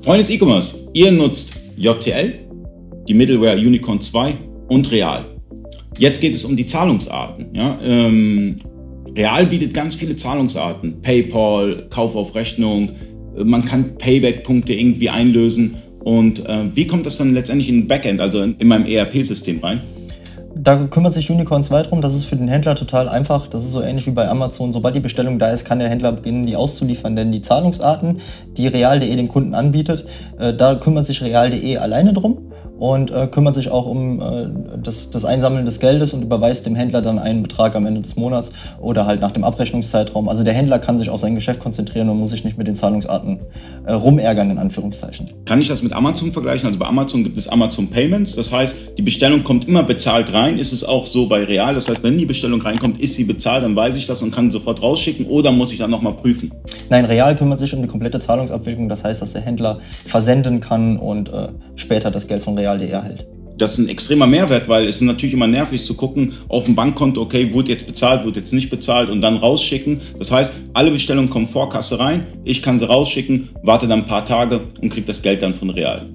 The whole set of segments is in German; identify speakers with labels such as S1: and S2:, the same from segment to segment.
S1: Freunde des E-Commerce, ihr nutzt JTL, die Middleware Unicorn 2 und Real. Jetzt geht es um die Zahlungsarten. Ja? Ähm, Real bietet ganz viele Zahlungsarten. PayPal, Kauf auf Rechnung, man kann Payback-Punkte irgendwie einlösen. Und äh, wie kommt das dann letztendlich in Backend, also in, in meinem ERP-System rein?
S2: Da kümmert sich Unicorn 2 drum. Das ist für den Händler total einfach. Das ist so ähnlich wie bei Amazon. Sobald die Bestellung da ist, kann der Händler beginnen, die auszuliefern. Denn die Zahlungsarten, die real.de dem Kunden anbietet, äh, da kümmert sich real.de alleine drum und äh, kümmert sich auch um äh, das, das, Einsammeln des Geldes und überweist dem Händler dann einen Betrag am Ende des Monats oder halt nach dem Abrechnungszeitraum. Also der Händler kann sich auf sein Geschäft konzentrieren und muss sich nicht mit den Zahlungsarten äh, rumärgern, in Anführungszeichen.
S1: Kann ich das mit Amazon vergleichen? Also bei Amazon gibt es Amazon Payments, das heißt, die Bestellung kommt immer bezahlt rein. Ist es auch so bei Real? Das heißt, wenn die Bestellung reinkommt, ist sie bezahlt, dann weiß ich das und kann sofort rausschicken oder muss ich dann nochmal prüfen?
S2: Nein, Real kümmert sich um die komplette Zahlungsabwicklung. Das heißt, dass der Händler versenden kann und äh, später das Geld von Real Real.de erhält.
S1: Das ist ein extremer Mehrwert, weil es ist natürlich immer nervig zu gucken auf dem Bankkonto, okay, wurde jetzt bezahlt, wurde jetzt nicht bezahlt und dann rausschicken. Das heißt, alle Bestellungen kommen vor Kasse rein, ich kann sie rausschicken, warte dann ein paar Tage und kriege das Geld dann von Real.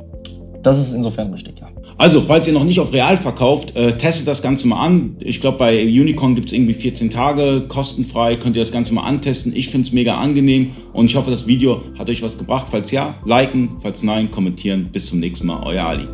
S2: Das ist insofern richtig, ja.
S1: Also, falls ihr noch nicht auf Real verkauft, äh, testet das Ganze mal an. Ich glaube, bei Unicorn gibt es irgendwie 14 Tage kostenfrei. Könnt ihr das Ganze mal antesten. Ich finde es mega angenehm und ich hoffe, das Video hat euch was gebracht. Falls ja, liken, falls nein, kommentieren. Bis zum nächsten Mal, euer Ali.